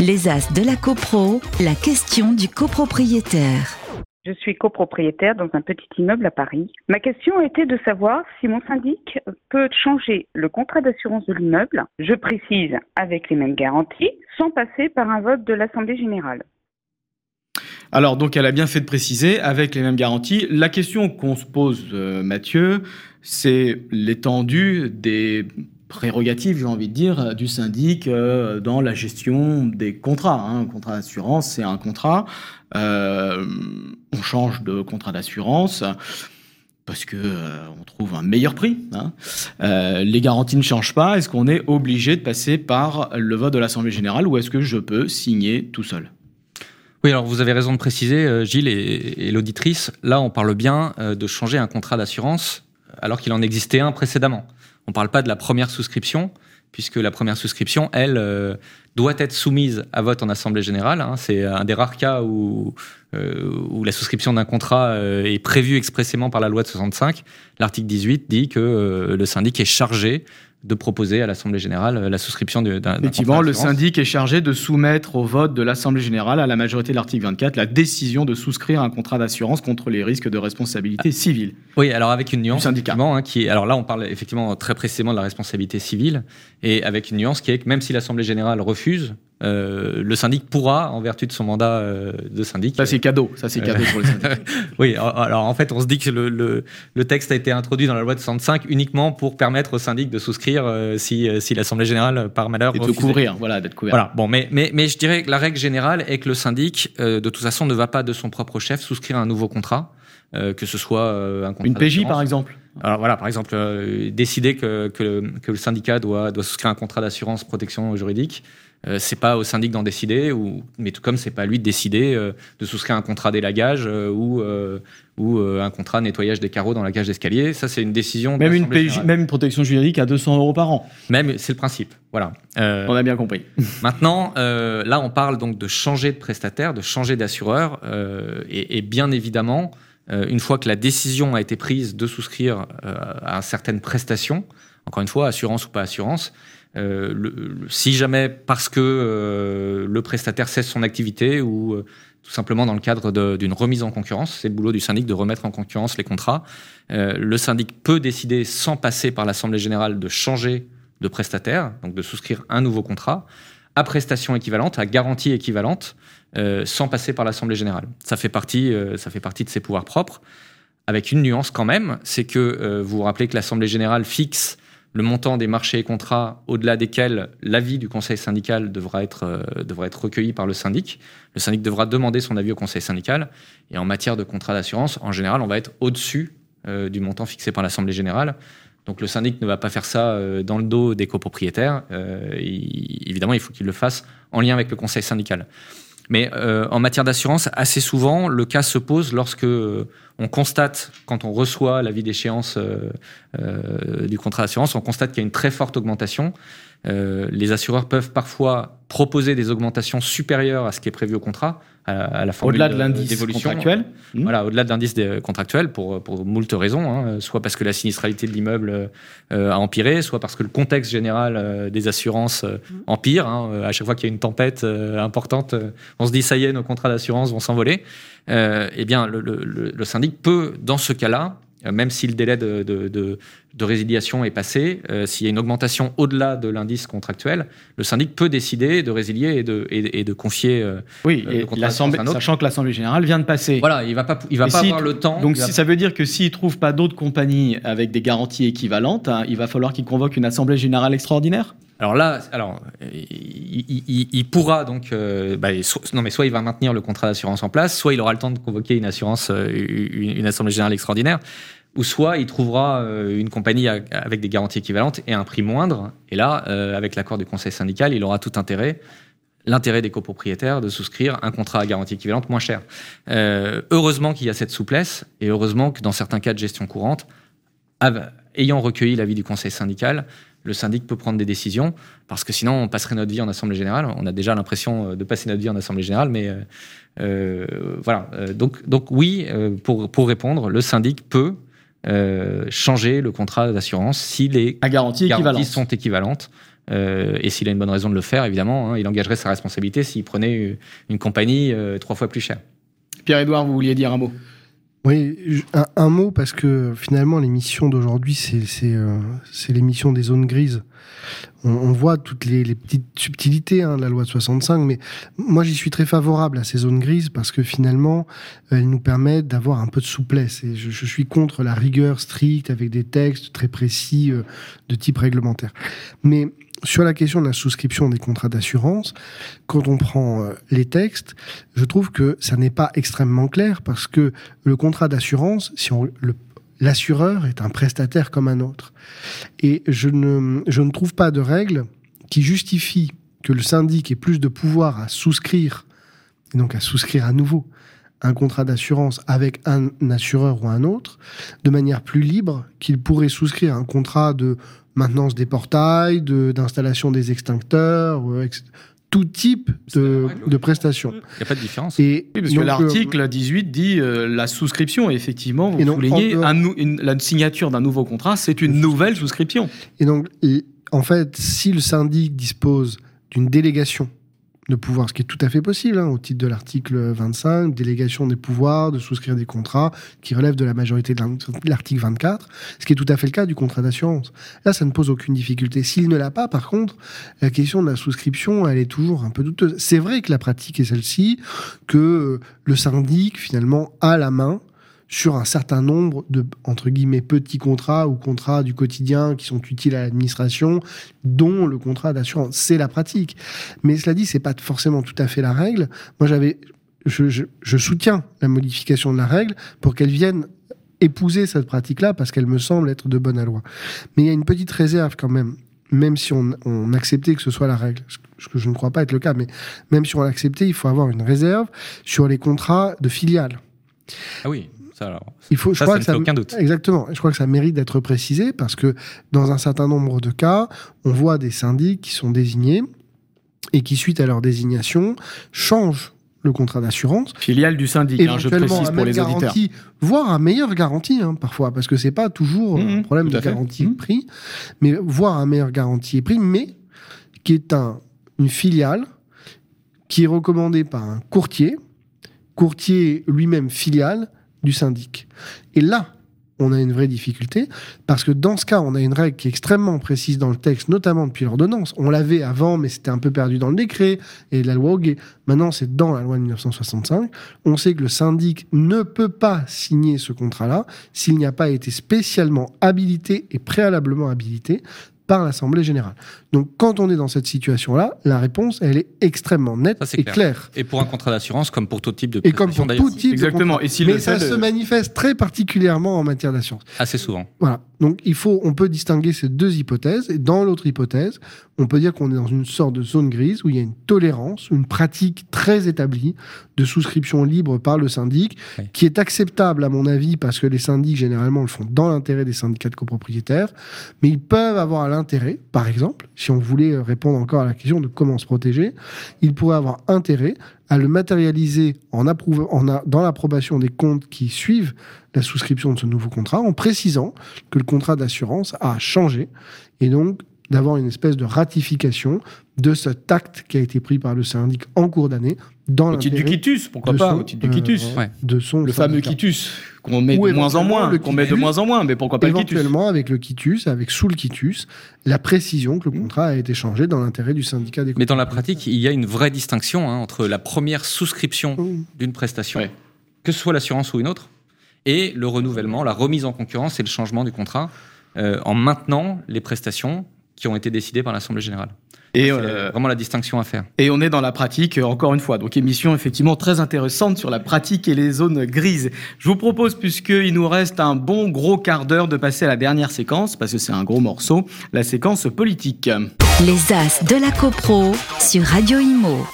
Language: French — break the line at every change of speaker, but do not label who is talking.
Les As de la CoPro, la question du copropriétaire.
Je suis copropriétaire dans un petit immeuble à Paris. Ma question était de savoir si mon syndic peut changer le contrat d'assurance de l'immeuble, je précise avec les mêmes garanties, sans passer par un vote de l'Assemblée générale.
Alors, donc, elle a bien fait de préciser, avec les mêmes garanties. La question qu'on se pose, euh, Mathieu, c'est l'étendue des prérogatives, j'ai envie de dire, du syndic euh, dans la gestion des contrats. Hein. Un contrat d'assurance, c'est un contrat. Euh, on change de contrat d'assurance parce que on trouve un meilleur prix. Hein. les garanties ne changent pas. Est-ce qu'on est obligé de passer par le vote de l'Assemblée générale ou est-ce que je peux signer tout seul?
Oui, alors vous avez raison de préciser, euh, Gilles et, l'auditrice, là on parle bien euh, de changer un contrat d'assurance alors qu'il en existait un précédemment. On ne parle pas de la première souscription, puisque la première souscription, elle, euh, doit être soumise à vote en Assemblée générale. Hein. C'est un des rares cas où, où la souscription d'un contrat est prévue expressément par la loi de 65. L'article 18 dit que le syndic est chargé de proposer à l'Assemblée générale euh, la souscription d'un.
Effectivement, le syndic est chargé de soumettre au vote de l'Assemblée générale, à la majorité de l'article 24, la décision de souscrire un contrat d'assurance contre les risques de responsabilité civile.
Oui, alors avec une nuance.
syndicat.
Hein, qui, alors là, on parle effectivement très précisément de la responsabilité civile, et avec une nuance qui est que même si l'Assemblée générale refuse, euh, le syndic pourra, en vertu de son mandat euh, de syndic.
Ça, c'est cadeau. Ça, c'est cadeau pour le syndic.
oui, alors en fait, on se dit que le, le, texte a été introduit dans la loi de 65 uniquement pour permettre au syndic de souscrire euh, si, si l'Assemblée générale, par malheur.
Et de couvrir, voilà, d'être couvert.
Voilà, bon, mais, mais, mais je dirais que la règle générale est que le syndic, de toute façon, ne va pas de son propre chef souscrire un nouveau contrat, que ce soit un contrat.
Une PJ, par exemple
alors voilà, par exemple, décider que, que, que, le syndicat doit, doit souscrire un contrat d'assurance protection juridique, euh, c'est pas au syndic d'en décider, ou, mais tout comme c'est pas à lui de décider euh, de souscrire un contrat d'élagage euh, ou, ou un contrat nettoyage des carreaux dans la cage d'escalier. Ça, c'est une décision.
Même une, même une protection juridique à 200 euros par an.
Même, c'est le principe. Voilà.
on a bien compris.
maintenant, là, on parle donc de changer de prestataire, de changer d'assureur, et, et, bien évidemment, une fois que la décision a été prise de souscrire à certaines prestations, encore une fois, assurance ou pas assurance, euh, si jamais parce que euh, le prestataire cesse son activité ou euh, tout simplement dans le cadre d'une remise en concurrence, c'est le boulot du syndic de remettre en concurrence les contrats. le syndic peut décider, sans passer par l'Assemblée générale, de changer de prestataire, donc de souscrire un nouveau contrat à prestation équivalente, à garantie équivalente, sans passer par l'Assemblée générale. Ça fait, partie, ça fait partie de ses pouvoirs propres, avec une nuance quand même, c'est que vous vous rappelez que l'Assemblée générale fixe le montant des marchés et contrats au-delà desquels l'avis du conseil syndical devra être, euh, devra être recueilli par le syndic. Le syndic devra demander son avis au conseil syndical. Et en matière de contrat d'assurance, en général, on va être au-dessus euh, du montant fixé par l'Assemblée générale. Donc le syndic ne va pas faire ça euh, dans le dos des copropriétaires. évidemment, il faut qu'il le fasse en lien avec le conseil syndical. Mais en matière d'assurance, assez souvent, le cas se pose lorsque on constate, quand on reçoit l'avis d'échéance euh, du contrat d'assurance, on constate qu'il y a une très forte augmentation. les assureurs peuvent parfois proposer des augmentations supérieures à ce qui est prévu au contrat, à, la formule
Au-delà de l'indice contractuel
mmh. Voilà, au-delà de l'indice contractuel, pour, pour moult raisons, hein. soit parce que la sinistralité de l'immeuble euh, a empiré, soit parce que le contexte général euh, des assurances euh, mmh. empire. Hein. À chaque fois qu'il y a une tempête importante, on se dit ça y est, nos contrats d'assurance vont s'envoler. eh bien, le, le, le syndic peut, dans ce cas-là, euh, même si le délai de, de, résiliation est passé, euh, s'il y a une augmentation au-delà de l'indice contractuel, le syndic peut décider de résilier et de, et, de confier
euh, oui, et sachant que l'Assemblée générale vient de passer.
Voilà, il ne va pas, il va pas avoir le temps.
Donc ça veut dire que s'il ne trouve pas d'autres compagnies avec des garanties équivalentes, hein, il va falloir qu'il convoque une Assemblée générale extraordinaire?
Alors là, alors, il, pourra donc, bah, non mais soit il va maintenir le contrat d'assurance en place, soit il aura le temps de convoquer une assurance, une assemblée générale extraordinaire ou soit il trouvera euh, une compagnie avec des garanties équivalentes et un prix moindre. Et là, euh, avec l'accord du conseil syndical, il aura tout intérêt, l'intérêt des copropriétaires, de souscrire un contrat à garantie équivalente moins cher. Euh, heureusement qu'il y a cette souplesse et heureusement que dans certains cas de gestion courante, ayant recueilli l'avis du conseil syndical, le syndic peut prendre des décisions, parce que sinon on passerait notre vie en assemblée générale. On a déjà l'impression de passer notre vie en assemblée générale, mais voilà. donc, oui, pour répondre, le syndic peut euh, changer le contrat d'assurance si les
garanties
sont équivalentes et s'il a une bonne raison de le faire, évidemment, hein, il engagerait sa responsabilité s'il prenait une compagnie trois fois plus chère.
Pierre-Edouard, vous vouliez dire un mot?
Oui, un, mot parce que finalement l'émission d'aujourd'hui c'est euh, l'émission des zones grises. On, voit toutes les, petites subtilités hein, de la loi de 65, mais moi j'y suis très favorable à ces zones grises parce que finalement elles nous permettent d'avoir un peu de souplesse. Et je, suis contre la rigueur stricte avec des textes très précis euh, de type réglementaire. Mais sur la question de la souscription des contrats d'assurance, quand on prend euh, les textes, je trouve que ça n'est pas extrêmement clair parce que le contrat d'assurance, si l'assureur est un prestataire comme un autre. Et je ne, je ne trouve pas de règle qui justifie que le syndic ait plus de pouvoir à souscrire, et donc à souscrire à nouveau, un contrat d'assurance avec un assureur ou un autre, de manière plus libre qu'il pourrait souscrire un contrat de maintenance des portails, d'installation des extincteurs, euh, tout type de, prestations. Il
n'y a pas de différence.
Et parce que l'article 18 euh, dit euh, la souscription, effectivement, vous soulignez, la signature d'un nouveau contrat, c'est une nouvelle souscription.
Et donc, en fait, si le syndic dispose d'une délégation de pouvoir, ce qui est tout à fait possible, hein, au titre de l'article 25, délégation des pouvoirs, de souscrire des contrats qui relèvent de la majorité de l'article 24, ce qui est tout à fait le cas du contrat d'assurance. Là, ça ne pose aucune difficulté. S'il ne l'a pas, par contre, la question de la souscription, elle est toujours un peu douteuse. C'est vrai que la pratique est celle-ci, que le syndic, finalement, a la main sur un certain nombre de, entre guillemets, petits contrats ou contrats du quotidien qui sont utiles à l'administration, dont le contrat d'assurance. C'est la pratique. Mais cela dit, c'est pas forcément tout à fait la règle. Moi, j'avais, je, je, soutiens la modification de la règle pour qu'elle vienne épouser cette pratique-là parce qu'elle me semble être de bonne loi. Mais il y a une petite réserve quand même même si on, on, acceptait que ce soit la règle, ce que je ne crois pas être le cas, mais même si on l'acceptait, il faut avoir une réserve sur les contrats de filiales.
Ah oui.
Il faut,
je crois que ça, aucun doute.
Exactement. Je crois que ça mérite d'être précisé parce que dans un certain nombre de cas, on voit des syndics qui sont désignés et qui, suite à leur désignation, changent le contrat d'assurance.
Filiale du syndic, hein, je précise pour les
garantie,
auditeurs.
Voire à meilleure garantie, hein, parfois, parce que c'est pas toujours mmh, un problème de garantie mmh. prix, mais voire un meilleur garantie et prix, mais qui est un, une filiale qui est recommandée par un courtier, courtier lui-même filiale, du syndic. Et là, on a une vraie difficulté, parce que dans ce cas, on a une règle qui est extrêmement précise dans le texte, notamment depuis l'ordonnance. On l'avait avant, mais c'était un peu perdu dans le décret et la loi Hoguet. Maintenant, c'est dans la loi de 1965. On sait que le syndic ne peut pas signer ce contrat-là s'il n'y a pas été spécialement habilité et préalablement habilité par l'Assemblée générale. Donc quand on est dans cette situation-là, la réponse, elle est extrêmement nette et claire.
Et pour un contrat d'assurance, comme pour tout type de
Et comme pour tout type
Exactement.
de contrat. Mais ça se manifeste très particulièrement en matière d'assurance.
Assez souvent.
Voilà. Donc il faut, on peut distinguer ces deux hypothèses. Et dans l'autre hypothèse, on peut dire qu'on est dans une sorte de zone grise où il y a une tolérance, une pratique très établie de souscription libre par le syndic, qui est acceptable à mon avis parce que les syndics généralement le font dans l'intérêt des syndicats de copropriétaires, mais ils peuvent avoir l'intérêt, par exemple, si on voulait répondre encore à la question de comment se protéger, ils pourraient avoir intérêt à le matérialiser en, en dans l'approbation des comptes qui suivent la souscription de ce nouveau contrat, en précisant que le contrat d'assurance a changé et donc d'avoir une espèce de ratification de cet acte qui a été pris par le syndic en cours d'année dans
au titre du quitus, pourquoi pas, au titre du quitus,
euh, de son
le fameux quitus qu'on met de moins en moins, qu'on met de moins en moins, mais pourquoi pas
le quitus Éventuellement avec le quitus, avec sous le quitus, la précision que le contrat a été changé dans l'intérêt du syndicat des.
Mais dans la pratique, il y a une vraie distinction hein, entre la première souscription d'une prestation, que ce soit l'assurance ou une autre, et le renouvellement, la remise en concurrence et le changement du contrat euh, en maintenant les prestations qui ont été décidées par l'Assemblée générale. Et euh, vraiment la distinction à faire.
Et on est dans la pratique, euh, encore une fois. Donc émission effectivement très intéressante sur la pratique et les zones grises. Je vous propose, puisqu'il nous reste un bon gros quart d'heure, de passer à la dernière séquence, parce que c'est un gros morceau, la séquence politique.
Les As de la CoPro sur Radio Imo.